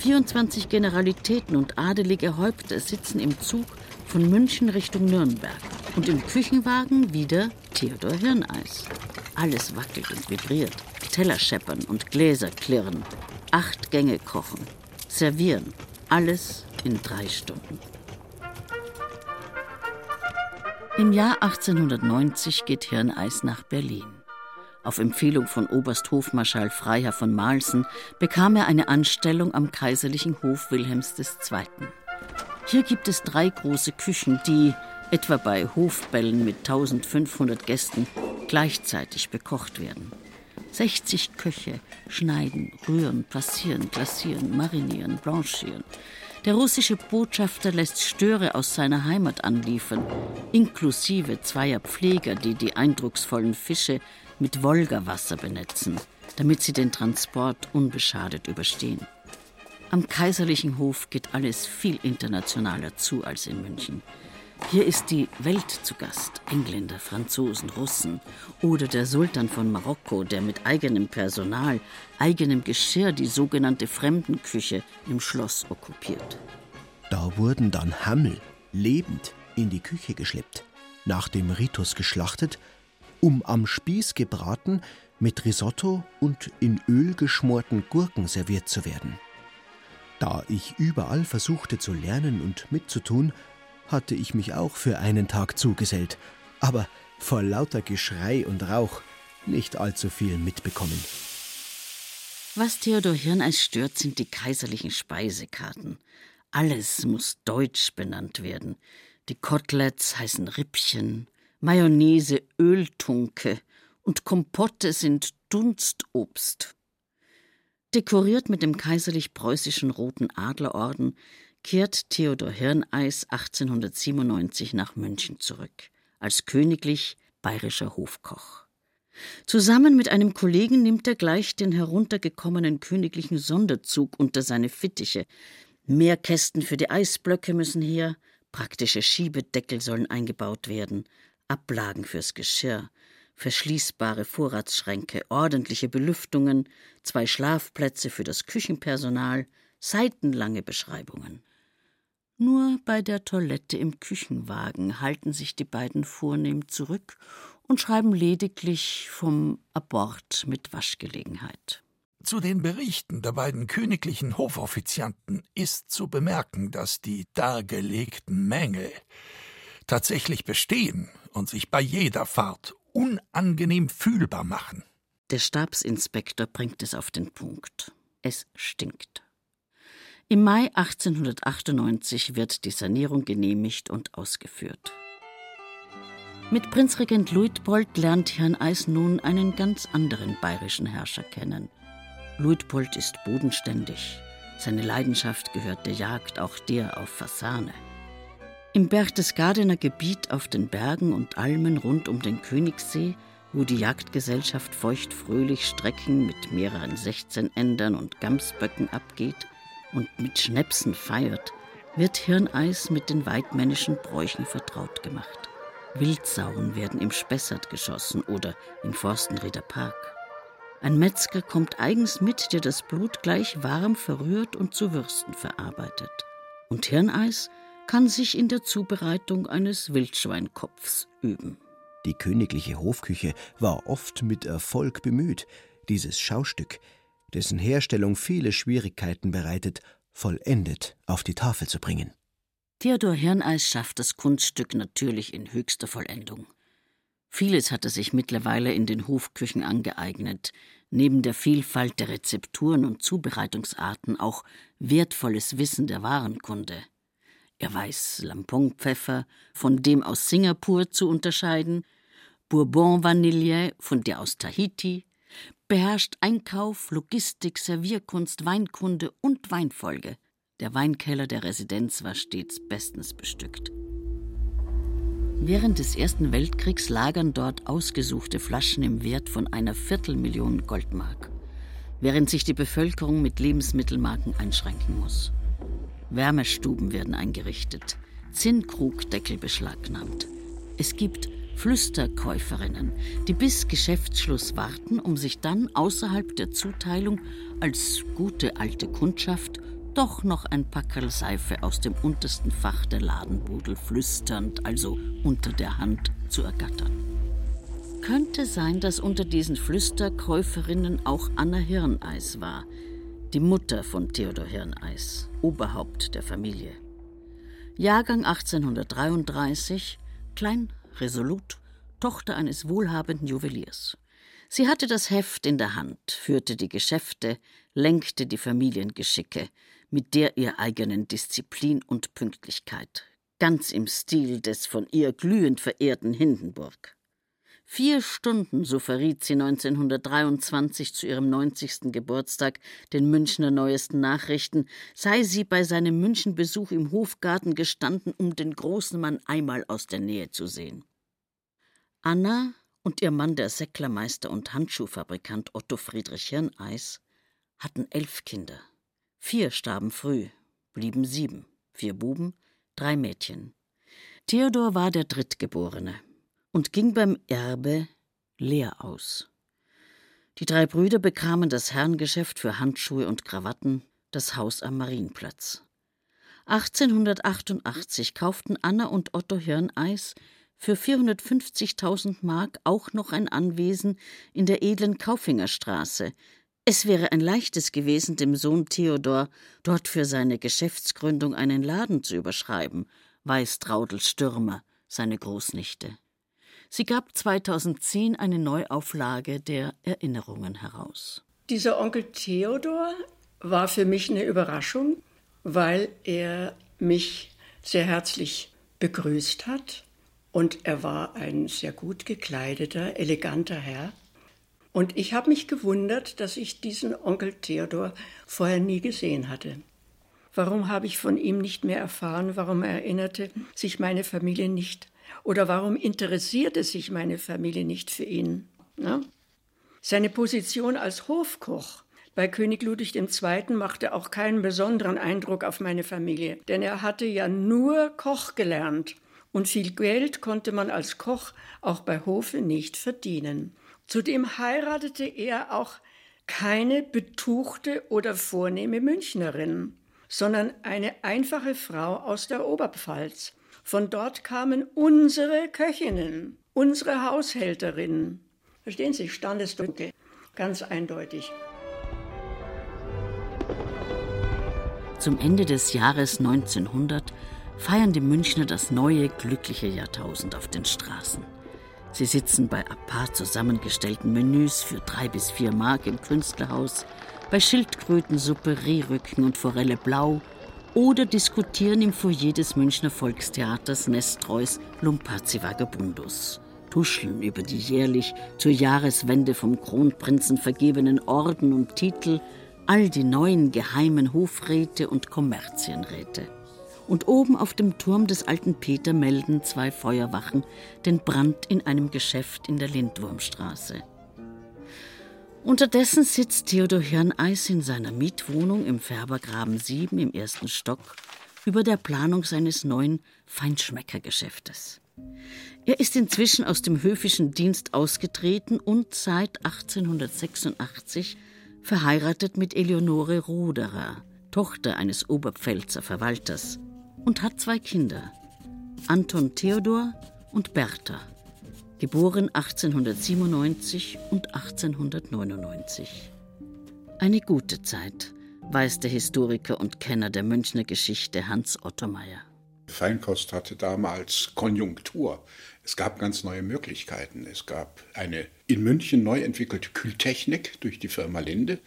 24 Generalitäten und adelige Häupter sitzen im Zug von München Richtung Nürnberg. Und im Küchenwagen wieder Theodor Hirneis. Alles wackelt und vibriert. Teller scheppern und Gläser klirren. Acht Gänge kochen. Servieren. Alles in drei Stunden. Im Jahr 1890 geht Hirneis nach Berlin. Auf Empfehlung von Oberst Hofmarschall Freiherr von Malsen bekam er eine Anstellung am kaiserlichen Hof Wilhelms II. Hier gibt es drei große Küchen, die, etwa bei Hofbällen mit 1500 Gästen, gleichzeitig bekocht werden. 60 Köche schneiden, rühren, passieren, glasieren, marinieren, blanchieren. Der russische Botschafter lässt Störe aus seiner Heimat anliefern, inklusive zweier Pfleger, die die eindrucksvollen Fische mit Wolgawasser benetzen, damit sie den Transport unbeschadet überstehen. Am kaiserlichen Hof geht alles viel internationaler zu als in München. Hier ist die Welt zu Gast. Engländer, Franzosen, Russen oder der Sultan von Marokko, der mit eigenem Personal, eigenem Geschirr die sogenannte Fremdenküche im Schloss okkupiert. Da wurden dann Hammel lebend in die Küche geschleppt, nach dem Ritus geschlachtet, um am Spieß gebraten, mit Risotto und in Öl geschmorten Gurken serviert zu werden. Da ich überall versuchte zu lernen und mitzutun, hatte ich mich auch für einen Tag zugesellt, aber vor lauter Geschrei und Rauch nicht allzu viel mitbekommen. Was Theodor Hirneis stört, sind die kaiserlichen Speisekarten. Alles muss deutsch benannt werden. Die Koteletts heißen Rippchen, Mayonnaise Öltunke und Kompotte sind Dunstobst. Dekoriert mit dem kaiserlich-preußischen Roten Adlerorden kehrt Theodor Hirneis 1897 nach München zurück, als königlich bayerischer Hofkoch. Zusammen mit einem Kollegen nimmt er gleich den heruntergekommenen königlichen Sonderzug unter seine Fittiche. Mehr Kästen für die Eisblöcke müssen her, praktische Schiebedeckel sollen eingebaut werden, Ablagen fürs Geschirr, verschließbare Vorratsschränke, ordentliche Belüftungen, zwei Schlafplätze für das Küchenpersonal, seitenlange Beschreibungen. Nur bei der Toilette im Küchenwagen halten sich die beiden vornehm zurück und schreiben lediglich vom Abort mit Waschgelegenheit. Zu den Berichten der beiden königlichen Hofoffizianten ist zu bemerken, dass die dargelegten Mängel tatsächlich bestehen und sich bei jeder Fahrt unangenehm fühlbar machen. Der Stabsinspektor bringt es auf den Punkt. Es stinkt. Im Mai 1898 wird die Sanierung genehmigt und ausgeführt. Mit Prinzregent Luitpold lernt Herrn Eis nun einen ganz anderen bayerischen Herrscher kennen. Luitpold ist bodenständig. Seine Leidenschaft gehört der Jagd, auch der auf Fasane. Im Berchtesgadener Gebiet auf den Bergen und Almen rund um den Königssee, wo die Jagdgesellschaft feuchtfröhlich Strecken mit mehreren Sechzehnendern und Gamsböcken abgeht und mit Schnäpsen feiert, wird Hirneis mit den weidmännischen Bräuchen vertraut gemacht. Wildsauen werden im Spessart geschossen oder im Forstenrieder Park. Ein Metzger kommt eigens mit, der das Blut gleich warm verrührt und zu Würsten verarbeitet. Und Hirneis kann sich in der Zubereitung eines Wildschweinkopfs üben. Die königliche Hofküche war oft mit Erfolg bemüht, dieses Schaustück, dessen Herstellung viele Schwierigkeiten bereitet, vollendet auf die Tafel zu bringen. Theodor Hirneis schafft das Kunststück natürlich in höchster Vollendung. Vieles hat er sich mittlerweile in den Hofküchen angeeignet, neben der Vielfalt der Rezepturen und Zubereitungsarten auch wertvolles Wissen der Warenkunde. Er weiß Lamponpfeffer von dem aus Singapur zu unterscheiden, Bourbon Vanille von der aus Tahiti, beherrscht Einkauf, Logistik, Servierkunst, Weinkunde und Weinfolge. Der Weinkeller der Residenz war stets bestens bestückt. Während des Ersten Weltkriegs lagern dort ausgesuchte Flaschen im Wert von einer Viertelmillion Goldmark, während sich die Bevölkerung mit Lebensmittelmarken einschränken muss. Wärmestuben werden eingerichtet, Zinnkrugdeckel beschlagnahmt. Es gibt Flüsterkäuferinnen, die bis Geschäftsschluss warten, um sich dann außerhalb der Zuteilung als gute alte Kundschaft doch noch ein Packerl Seife aus dem untersten Fach der Ladenbudel flüsternd, also unter der Hand, zu ergattern. Könnte sein, dass unter diesen Flüsterkäuferinnen auch Anna Hirneis war, die Mutter von Theodor Hirneis, Oberhaupt der Familie. Jahrgang 1833, klein, resolut, Tochter eines wohlhabenden Juweliers. Sie hatte das Heft in der Hand, führte die Geschäfte, lenkte die Familiengeschicke, mit der ihr eigenen Disziplin und Pünktlichkeit, ganz im Stil des von ihr glühend verehrten Hindenburg. Vier Stunden, so verriet sie 1923 zu ihrem 90. Geburtstag den Münchner Neuesten Nachrichten, sei sie bei seinem Münchenbesuch im Hofgarten gestanden, um den großen Mann einmal aus der Nähe zu sehen. Anna und ihr Mann, der Säcklermeister und Handschuhfabrikant Otto Friedrich Hirneis, hatten elf Kinder. Vier starben früh, blieben sieben, vier Buben, drei Mädchen. Theodor war der Drittgeborene und ging beim Erbe leer aus. Die drei Brüder bekamen das Herrengeschäft für Handschuhe und Krawatten, das Haus am Marienplatz. 1888 kauften Anna und Otto Hirneis für 450.000 Mark auch noch ein Anwesen in der edlen Kaufingerstraße, es wäre ein leichtes gewesen, dem Sohn Theodor dort für seine Geschäftsgründung einen Laden zu überschreiben, weiß Traudel Stürmer, seine Großnichte. Sie gab 2010 eine Neuauflage der Erinnerungen heraus. Dieser Onkel Theodor war für mich eine Überraschung, weil er mich sehr herzlich begrüßt hat und er war ein sehr gut gekleideter, eleganter Herr und ich habe mich gewundert, dass ich diesen Onkel Theodor vorher nie gesehen hatte. Warum habe ich von ihm nicht mehr erfahren? Warum erinnerte sich meine Familie nicht? Oder warum interessierte sich meine Familie nicht für ihn? Na? Seine Position als Hofkoch bei König Ludwig II. machte auch keinen besonderen Eindruck auf meine Familie, denn er hatte ja nur Koch gelernt und viel Geld konnte man als Koch auch bei Hofe nicht verdienen. Zudem heiratete er auch keine betuchte oder vornehme Münchnerin, sondern eine einfache Frau aus der Oberpfalz. Von dort kamen unsere Köchinnen, unsere Haushälterinnen. Verstehen Sie, Standesdrücke, ganz eindeutig. Zum Ende des Jahres 1900 feiern die Münchner das neue glückliche Jahrtausend auf den Straßen. Sie sitzen bei apart zusammengestellten Menüs für drei bis vier Mark im Künstlerhaus, bei Schildkrötensuppe, Rehrücken und Forelle Blau oder diskutieren im Foyer des Münchner Volkstheaters Nestreus Lumpazzi Vagabundus. Tuscheln über die jährlich zur Jahreswende vom Kronprinzen vergebenen Orden und Titel, all die neuen geheimen Hofräte und Kommerzienräte und oben auf dem Turm des alten Peter melden zwei Feuerwachen den Brand in einem Geschäft in der Lindwurmstraße. Unterdessen sitzt Theodor Hirneis in seiner Mietwohnung im Färbergraben 7 im ersten Stock über der Planung seines neuen Feinschmeckergeschäftes. Er ist inzwischen aus dem höfischen Dienst ausgetreten und seit 1886 verheiratet mit Eleonore Ruderer, Tochter eines Oberpfälzer Verwalters und hat zwei Kinder, Anton Theodor und Bertha, geboren 1897 und 1899. Eine gute Zeit, weiß der Historiker und Kenner der Münchner Geschichte Hans Otto Meyer. Feinkost hatte damals Konjunktur. Es gab ganz neue Möglichkeiten. Es gab eine in München neu entwickelte Kühltechnik durch die Firma Linde.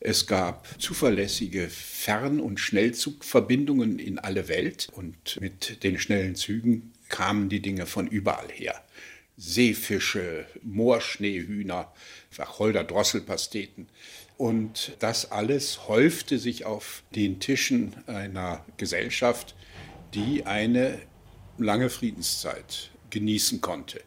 Es gab zuverlässige Fern- und Schnellzugverbindungen in alle Welt. Und mit den schnellen Zügen kamen die Dinge von überall her. Seefische, Moorschneehühner, Wacholder-Drosselpasteten. Und das alles häufte sich auf den Tischen einer Gesellschaft, die eine lange Friedenszeit genießen konnte.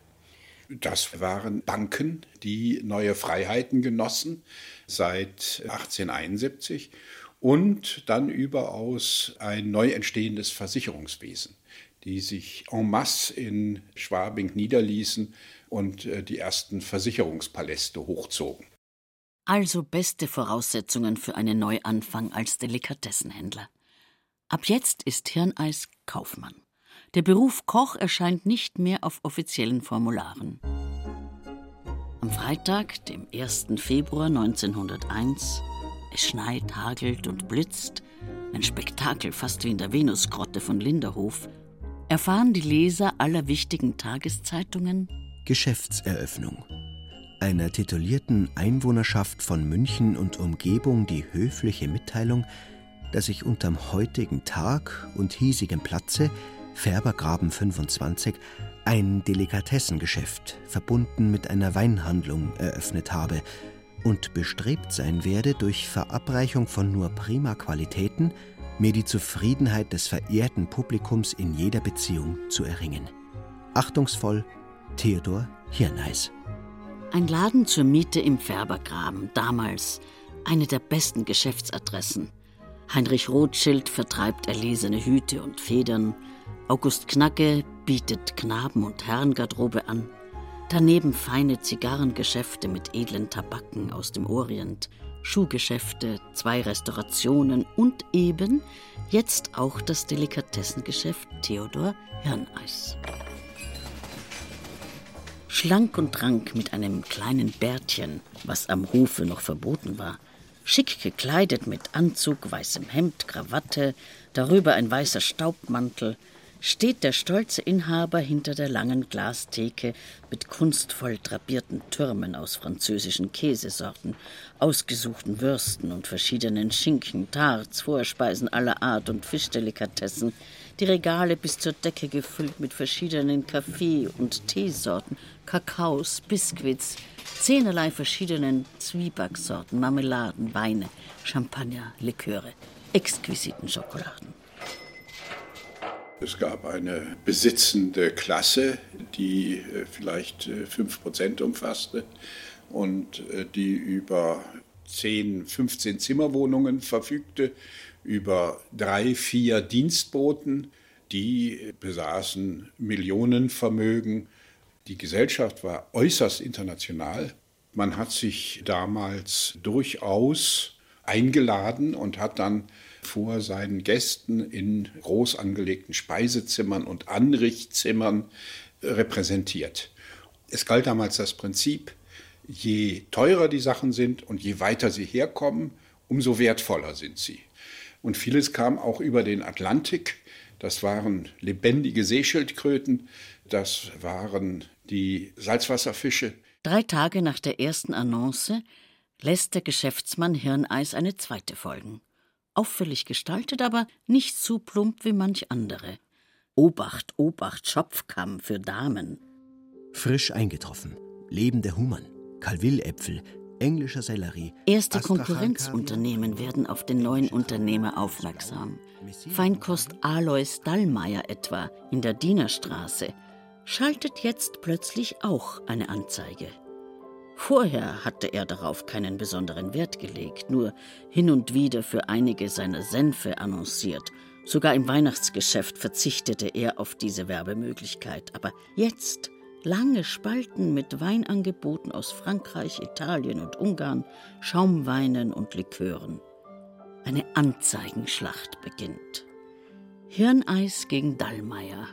Das waren Banken, die neue Freiheiten genossen seit 1871 und dann überaus ein neu entstehendes Versicherungswesen, die sich en masse in Schwabing niederließen und äh, die ersten Versicherungspaläste hochzogen. Also beste Voraussetzungen für einen Neuanfang als Delikatessenhändler. Ab jetzt ist Hirneis Kaufmann. Der Beruf Koch erscheint nicht mehr auf offiziellen Formularen. Am Freitag, dem 1. Februar 1901, es schneit, hagelt und blitzt, ein Spektakel fast wie in der Venusgrotte von Linderhof, erfahren die Leser aller wichtigen Tageszeitungen Geschäftseröffnung. Einer titulierten Einwohnerschaft von München und Umgebung die höfliche Mitteilung, dass sich unterm heutigen Tag und hiesigem Platze Färbergraben 25 ein Delikatessengeschäft verbunden mit einer Weinhandlung eröffnet habe und bestrebt sein werde, durch Verabreichung von nur prima Qualitäten mir die Zufriedenheit des verehrten Publikums in jeder Beziehung zu erringen. Achtungsvoll, Theodor Hirneis. Ein Laden zur Miete im Färbergraben, damals eine der besten Geschäftsadressen. Heinrich Rothschild vertreibt erlesene Hüte und Federn, August Knacke bietet Knaben- und Herrengarderobe an. Daneben feine Zigarrengeschäfte mit edlen Tabaken aus dem Orient, Schuhgeschäfte, zwei Restaurationen und eben jetzt auch das Delikatessengeschäft Theodor Hirneis. Schlank und rank mit einem kleinen Bärtchen, was am Hofe noch verboten war, schick gekleidet mit Anzug, weißem Hemd, Krawatte, darüber ein weißer Staubmantel, steht der stolze Inhaber hinter der langen Glastheke mit kunstvoll drapierten Türmen aus französischen Käsesorten, ausgesuchten Würsten und verschiedenen Schinken, Tarts, Vorspeisen aller Art und Fischdelikatessen, die Regale bis zur Decke gefüllt mit verschiedenen Kaffee- und Teesorten, Kakaos, Biskuits, zehnerlei verschiedenen Zwiebacksorten, Marmeladen, Weine, Champagner, Liköre, exquisiten Schokoladen. Es gab eine besitzende Klasse, die äh, vielleicht 5% äh, umfasste und äh, die über 10, 15 Zimmerwohnungen verfügte, über drei, vier Dienstboten, die besaßen Millionenvermögen. Die Gesellschaft war äußerst international. Man hat sich damals durchaus eingeladen und hat dann vor seinen Gästen in groß angelegten Speisezimmern und Anrichtzimmern repräsentiert. Es galt damals das Prinzip, je teurer die Sachen sind und je weiter sie herkommen, umso wertvoller sind sie. Und vieles kam auch über den Atlantik. Das waren lebendige Seeschildkröten, das waren die Salzwasserfische. Drei Tage nach der ersten Annonce lässt der Geschäftsmann Hirneis eine zweite folgen auffällig gestaltet, aber nicht zu plump wie manch andere. Obacht, Obacht, Schopfkamm für Damen. Frisch eingetroffen, lebende Hummern, Calvilläpfel, englischer Sellerie. Erste Konkurrenzunternehmen werden auf den neuen Unternehmer aufmerksam. Feinkost Alois Dallmayr etwa in der Dienerstraße schaltet jetzt plötzlich auch eine Anzeige. Vorher hatte er darauf keinen besonderen Wert gelegt, nur hin und wieder für einige seiner Senfe annonciert. Sogar im Weihnachtsgeschäft verzichtete er auf diese Werbemöglichkeit. Aber jetzt lange Spalten mit Weinangeboten aus Frankreich, Italien und Ungarn, Schaumweinen und Likören. Eine Anzeigenschlacht beginnt. Hirneis gegen Dallmayr,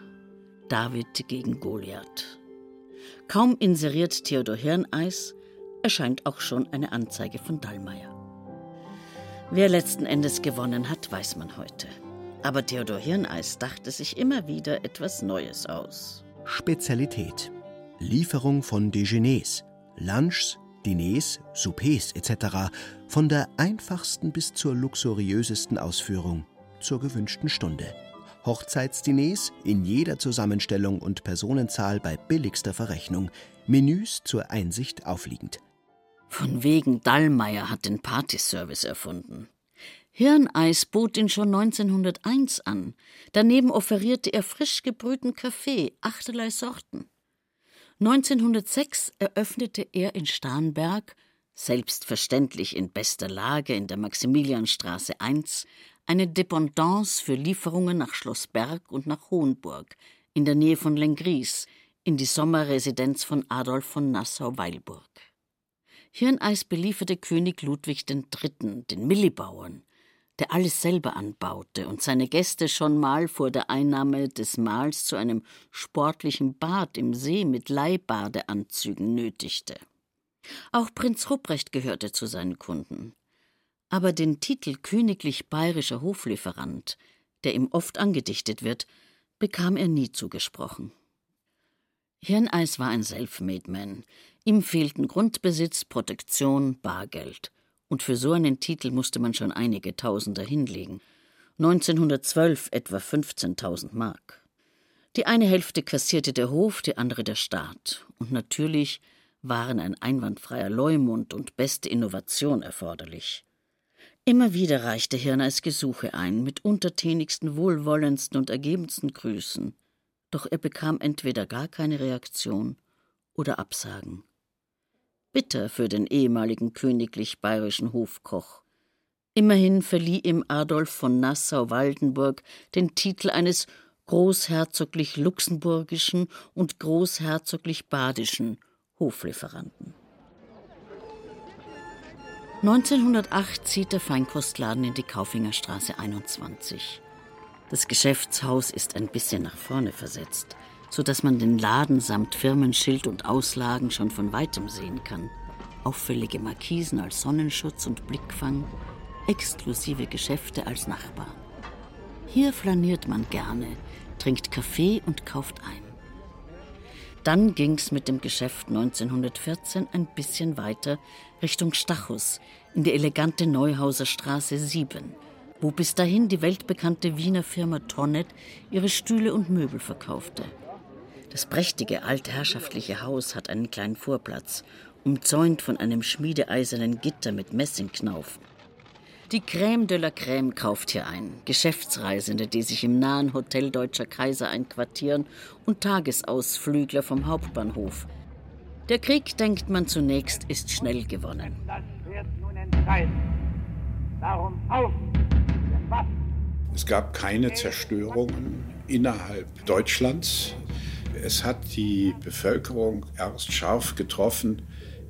David gegen Goliath. Kaum inseriert Theodor Hirneis, erscheint auch schon eine Anzeige von Dallmayr. Wer letzten Endes gewonnen hat, weiß man heute. Aber Theodor Hirneis dachte sich immer wieder etwas Neues aus. Spezialität. Lieferung von Dejeuners, Lunchs, Diners, Soupers etc. von der einfachsten bis zur luxuriösesten Ausführung zur gewünschten Stunde. Hochzeitsdiners in jeder Zusammenstellung und Personenzahl bei billigster Verrechnung, Menüs zur Einsicht aufliegend. Von wegen Dallmayr hat den Partyservice erfunden. Hirneis bot ihn schon 1901 an. Daneben offerierte er frisch gebrühten Kaffee, achterlei Sorten. 1906 eröffnete er in Starnberg, selbstverständlich in bester Lage in der Maximilianstraße 1, eine Dependance für Lieferungen nach Schloss Berg und nach Hohenburg, in der Nähe von Lengries, in die Sommerresidenz von Adolf von Nassau-Weilburg. Hirneis belieferte König Ludwig III., den Millibauern, der alles selber anbaute und seine Gäste schon mal vor der Einnahme des Mahls zu einem sportlichen Bad im See mit Leihbadeanzügen nötigte. Auch Prinz Rupprecht gehörte zu seinen Kunden. Aber den Titel königlich bayerischer Hoflieferant, der ihm oft angedichtet wird, bekam er nie zugesprochen. Hirneis war ein Selfmade-Man. Ihm fehlten Grundbesitz, Protektion, Bargeld und für so einen Titel musste man schon einige Tausender hinlegen. 1912 etwa 15.000 Mark. Die eine Hälfte kassierte der Hof, die andere der Staat. Und natürlich waren ein einwandfreier Leumund und beste Innovation erforderlich. Immer wieder reichte Hirneis Gesuche ein, mit untertänigsten, wohlwollendsten und ergebensten Grüßen. Doch er bekam entweder gar keine Reaktion oder Absagen bitter für den ehemaligen königlich bayerischen Hofkoch. Immerhin verlieh ihm Adolf von Nassau-Waldenburg den Titel eines großherzoglich luxemburgischen und großherzoglich badischen Hoflieferanten. 1908 zieht der Feinkostladen in die Kaufingerstraße 21. Das Geschäftshaus ist ein bisschen nach vorne versetzt so dass man den Laden samt Firmenschild und Auslagen schon von weitem sehen kann. Auffällige Markisen als Sonnenschutz und Blickfang, exklusive Geschäfte als Nachbar. Hier flaniert man gerne, trinkt Kaffee und kauft ein. Dann ging's mit dem Geschäft 1914 ein bisschen weiter Richtung Stachus in die elegante Neuhauser Straße 7, wo bis dahin die weltbekannte Wiener Firma Tonnet ihre Stühle und Möbel verkaufte. Das prächtige altherrschaftliche Haus hat einen kleinen Vorplatz, umzäunt von einem schmiedeeisernen Gitter mit Messingknaufen. Die Crème de la Crème kauft hier ein. Geschäftsreisende, die sich im nahen Hotel Deutscher Kaiser einquartieren und Tagesausflügler vom Hauptbahnhof. Der Krieg, denkt man zunächst, ist schnell gewonnen. Das wird nun entscheiden. Darum auf! Es gab keine Zerstörungen innerhalb Deutschlands. Es hat die Bevölkerung erst scharf getroffen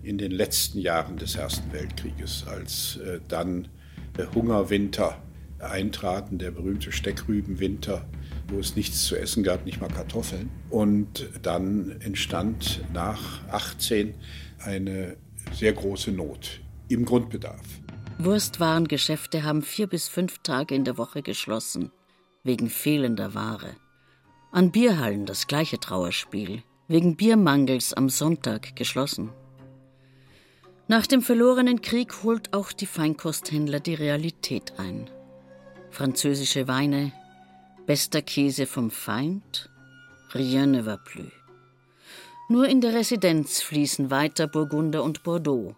in den letzten Jahren des Ersten Weltkrieges, als äh, dann der Hungerwinter eintraten, der berühmte Steckrübenwinter, wo es nichts zu essen gab, nicht mal Kartoffeln. Und dann entstand nach 18 eine sehr große Not im Grundbedarf. Wurstwarengeschäfte haben vier bis fünf Tage in der Woche geschlossen, wegen fehlender Ware. An Bierhallen das gleiche Trauerspiel, wegen Biermangels am Sonntag geschlossen. Nach dem verlorenen Krieg holt auch die Feinkosthändler die Realität ein. Französische Weine, bester Käse vom Feind, rien ne va plus. Nur in der Residenz fließen weiter Burgunder und Bordeaux.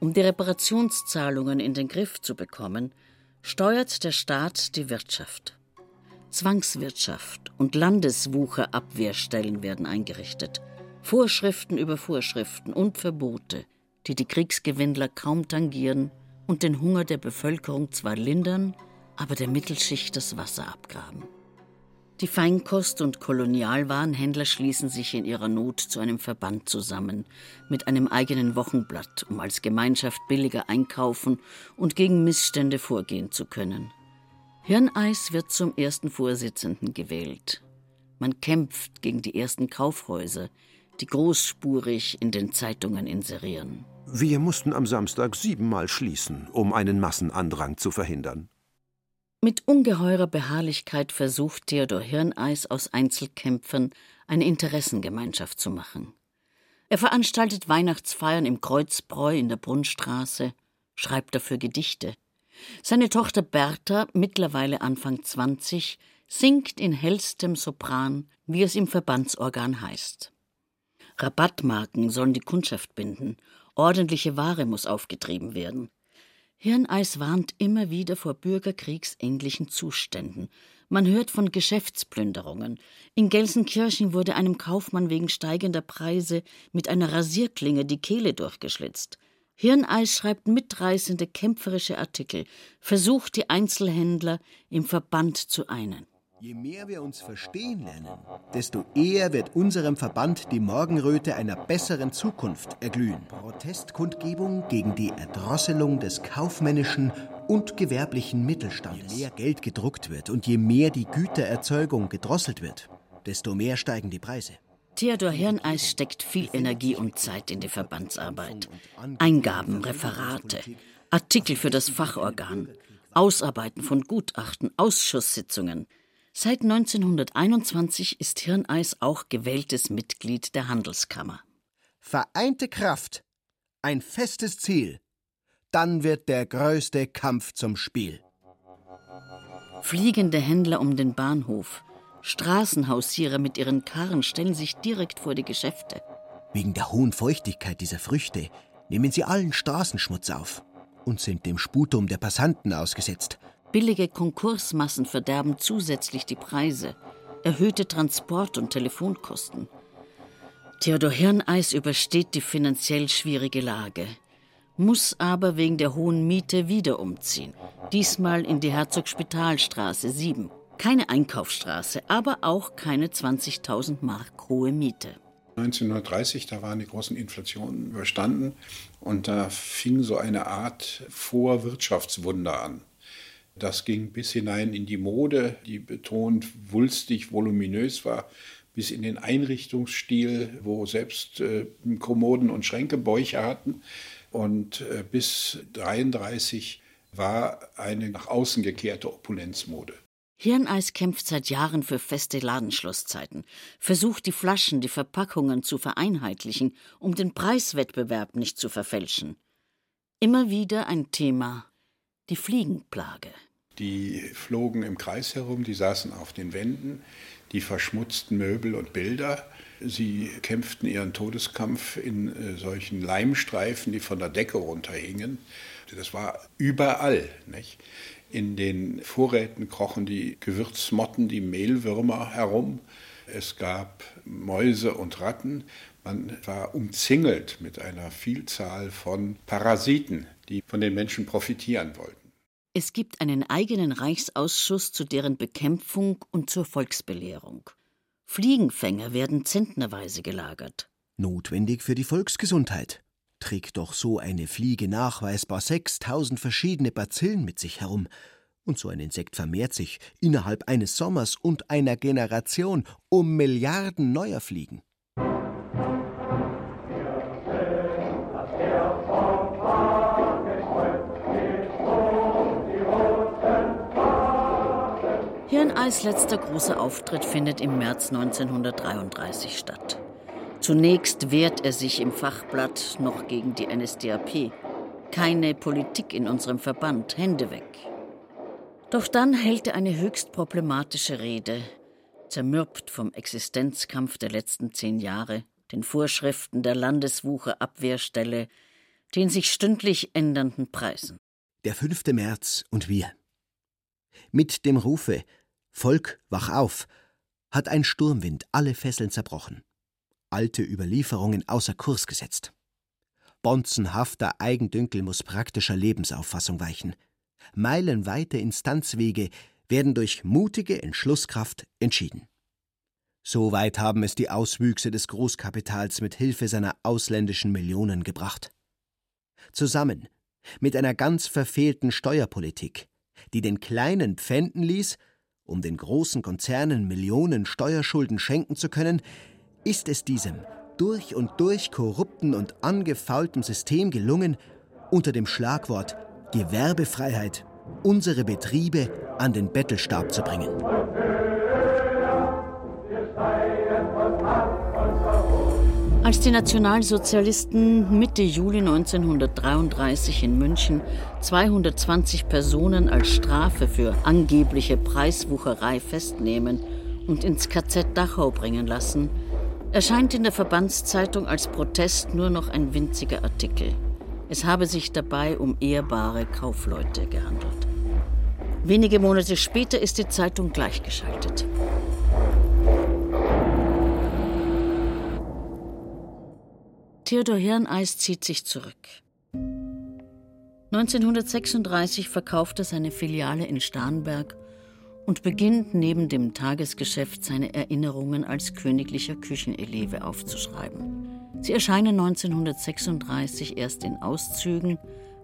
Um die Reparationszahlungen in den Griff zu bekommen, steuert der Staat die Wirtschaft. Zwangswirtschaft und Landeswucherabwehrstellen werden eingerichtet. Vorschriften über Vorschriften und Verbote, die die Kriegsgewinnler kaum tangieren und den Hunger der Bevölkerung zwar lindern, aber der Mittelschicht das Wasser abgraben. Die Feinkost- und Kolonialwarenhändler schließen sich in ihrer Not zu einem Verband zusammen, mit einem eigenen Wochenblatt, um als Gemeinschaft billiger einkaufen und gegen Missstände vorgehen zu können. Hirneis wird zum ersten Vorsitzenden gewählt. Man kämpft gegen die ersten Kaufhäuser, die großspurig in den Zeitungen inserieren. Wir mussten am Samstag siebenmal schließen, um einen Massenandrang zu verhindern. Mit ungeheurer Beharrlichkeit versucht Theodor Hirneis aus Einzelkämpfern eine Interessengemeinschaft zu machen. Er veranstaltet Weihnachtsfeiern im Kreuzbräu in der Brunnstraße, schreibt dafür Gedichte. Seine Tochter Bertha, mittlerweile Anfang 20, singt in hellstem Sopran, wie es im Verbandsorgan heißt. Rabattmarken sollen die Kundschaft binden, ordentliche Ware muss aufgetrieben werden. Hirneis warnt immer wieder vor bürgerkriegsähnlichen Zuständen. Man hört von Geschäftsplünderungen. In Gelsenkirchen wurde einem Kaufmann wegen steigender Preise mit einer Rasierklinge die Kehle durchgeschlitzt. Hirneis schreibt mitreißende kämpferische Artikel, versucht die Einzelhändler im Verband zu einen. Je mehr wir uns verstehen lernen, desto eher wird unserem Verband die Morgenröte einer besseren Zukunft erglühen. Protestkundgebung gegen die Erdrosselung des kaufmännischen und gewerblichen Mittelstandes. Je mehr Geld gedruckt wird und je mehr die Gütererzeugung gedrosselt wird, desto mehr steigen die Preise. Theodor Hirneis steckt viel Energie und Zeit in die Verbandsarbeit. Eingaben, Referate, Artikel für das Fachorgan, Ausarbeiten von Gutachten, Ausschusssitzungen – Seit 1921 ist Hirneis auch gewähltes Mitglied der Handelskammer. Vereinte Kraft, ein festes Ziel, dann wird der größte Kampf zum Spiel. Fliegende Händler um den Bahnhof, Straßenhausierer mit ihren Karren stellen sich direkt vor die Geschäfte. Wegen der hohen Feuchtigkeit dieser Früchte nehmen sie allen Straßenschmutz auf und sind dem Sputum der Passanten ausgesetzt. Billige Konkursmassen verderben zusätzlich die Preise, erhöhte Transport- und Telefonkosten. Theodor Hirneis übersteht die finanziell schwierige Lage, muss aber wegen der hohen Miete wieder umziehen, diesmal in die Herzogspitalstraße 7. Keine Einkaufsstraße, aber auch keine 20.000 Mark hohe Miete. 1930, da waren die großen Inflationen überstanden und da fing so eine Art Vorwirtschaftswunder an. Das ging bis hinein in die Mode, die betont wulstig, voluminös war, bis in den Einrichtungsstil, wo selbst äh, Kommoden und Schränke Bäuche hatten. Und äh, bis 1933 war eine nach außen gekehrte Opulenzmode. Hirneis kämpft seit Jahren für feste Ladenschlusszeiten, versucht die Flaschen, die Verpackungen zu vereinheitlichen, um den Preiswettbewerb nicht zu verfälschen. Immer wieder ein Thema die Fliegenplage. Die flogen im Kreis herum, die saßen auf den Wänden, die verschmutzten Möbel und Bilder. Sie kämpften ihren Todeskampf in äh, solchen Leimstreifen, die von der Decke runterhingen. Das war überall. Nicht? In den Vorräten krochen die Gewürzmotten, die Mehlwürmer herum. Es gab Mäuse und Ratten. Man war umzingelt mit einer Vielzahl von Parasiten, die von den Menschen profitieren wollten. Es gibt einen eigenen Reichsausschuss zu deren Bekämpfung und zur Volksbelehrung. Fliegenfänger werden zentnerweise gelagert. Notwendig für die Volksgesundheit. Trägt doch so eine Fliege nachweisbar 6000 verschiedene Bazillen mit sich herum. Und so ein Insekt vermehrt sich innerhalb eines Sommers und einer Generation um Milliarden neuer Fliegen. Hirneis letzter großer Auftritt findet im März 1933 statt. Zunächst wehrt er sich im Fachblatt noch gegen die NSDAP. Keine Politik in unserem Verband, Hände weg. Doch dann hält er eine höchst problematische Rede, zermürbt vom Existenzkampf der letzten zehn Jahre, den Vorschriften der Landeswucherabwehrstelle, den sich stündlich ändernden Preisen. Der 5. März und wir. Mit dem Rufe Volk, wach auf, hat ein Sturmwind alle Fesseln zerbrochen, alte Überlieferungen außer Kurs gesetzt. Bonzenhafter Eigendünkel muss praktischer Lebensauffassung weichen. Meilenweite Instanzwege werden durch mutige Entschlusskraft entschieden. Soweit haben es die Auswüchse des Großkapitals mit Hilfe seiner ausländischen Millionen gebracht. Zusammen mit einer ganz verfehlten Steuerpolitik, die den Kleinen pfänden ließ um den großen Konzernen Millionen Steuerschulden schenken zu können, ist es diesem durch und durch korrupten und angefaultem System gelungen, unter dem Schlagwort Gewerbefreiheit unsere Betriebe an den Bettelstab zu bringen. Als die Nationalsozialisten Mitte Juli 1933 in München 220 Personen als Strafe für angebliche Preiswucherei festnehmen und ins KZ Dachau bringen lassen, erscheint in der Verbandszeitung als Protest nur noch ein winziger Artikel. Es habe sich dabei um ehrbare Kaufleute gehandelt. Wenige Monate später ist die Zeitung gleichgeschaltet. Theodor Hirneis zieht sich zurück. 1936 verkauft er seine Filiale in Starnberg und beginnt neben dem Tagesgeschäft seine Erinnerungen als königlicher Kücheneleve aufzuschreiben. Sie erscheinen 1936 erst in Auszügen,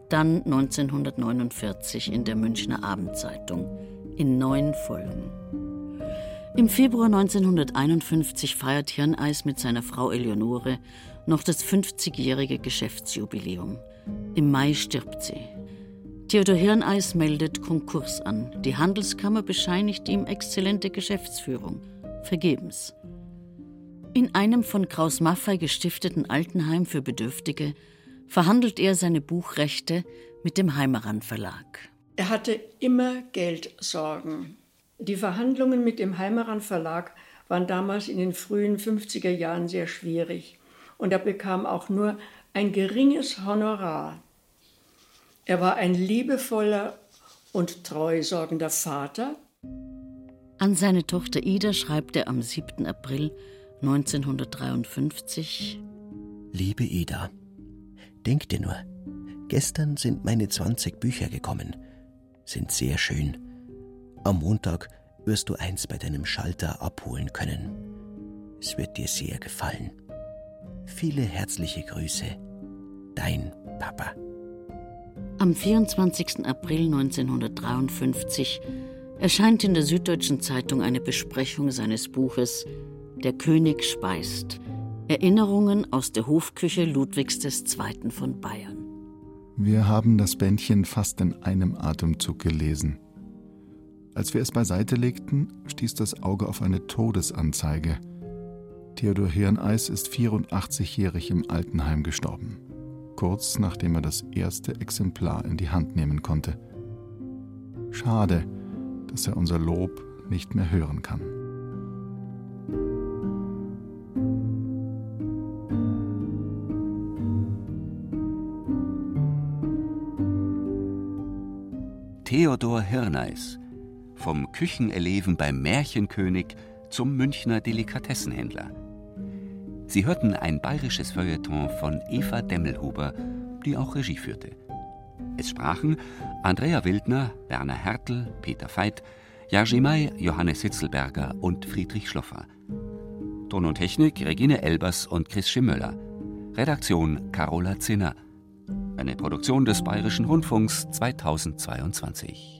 dann 1949 in der Münchner Abendzeitung in neun Folgen. Im Februar 1951 feiert Hirneis mit seiner Frau Eleonore noch das 50-jährige Geschäftsjubiläum. Im Mai stirbt sie. Theodor Hirneis meldet Konkurs an. Die Handelskammer bescheinigt ihm exzellente Geschäftsführung. Vergebens. In einem von Kraus Maffei gestifteten Altenheim für Bedürftige verhandelt er seine Buchrechte mit dem Heimeran Verlag. Er hatte immer Geldsorgen. Die Verhandlungen mit dem Heimeran Verlag waren damals in den frühen 50er Jahren sehr schwierig und er bekam auch nur ein geringes Honorar. Er war ein liebevoller und treusorgender Vater. An seine Tochter Ida schreibt er am 7. April 1953 Liebe Ida, denk dir nur, gestern sind meine 20 Bücher gekommen, sind sehr schön. Am Montag wirst du eins bei deinem Schalter abholen können. Es wird dir sehr gefallen. Viele herzliche Grüße. Dein Papa. Am 24. April 1953 erscheint in der Süddeutschen Zeitung eine Besprechung seines Buches Der König speist. Erinnerungen aus der Hofküche Ludwigs II. von Bayern. Wir haben das Bändchen fast in einem Atemzug gelesen. Als wir es beiseite legten, stieß das Auge auf eine Todesanzeige. Theodor Hirneis ist 84-jährig im Altenheim gestorben, kurz nachdem er das erste Exemplar in die Hand nehmen konnte. Schade, dass er unser Lob nicht mehr hören kann. Theodor Hirneis, vom Kücheneleven beim Märchenkönig zum Münchner Delikatessenhändler. Sie hörten ein bayerisches Feuilleton von Eva Demmelhuber, die auch Regie führte. Es sprachen Andrea Wildner, Werner Hertel, Peter Veit, May, Johannes Hitzelberger und Friedrich Schloffer. Ton und Technik Regine Elbers und Chris Schimmöller. Redaktion Carola Zinner. Eine Produktion des Bayerischen Rundfunks 2022.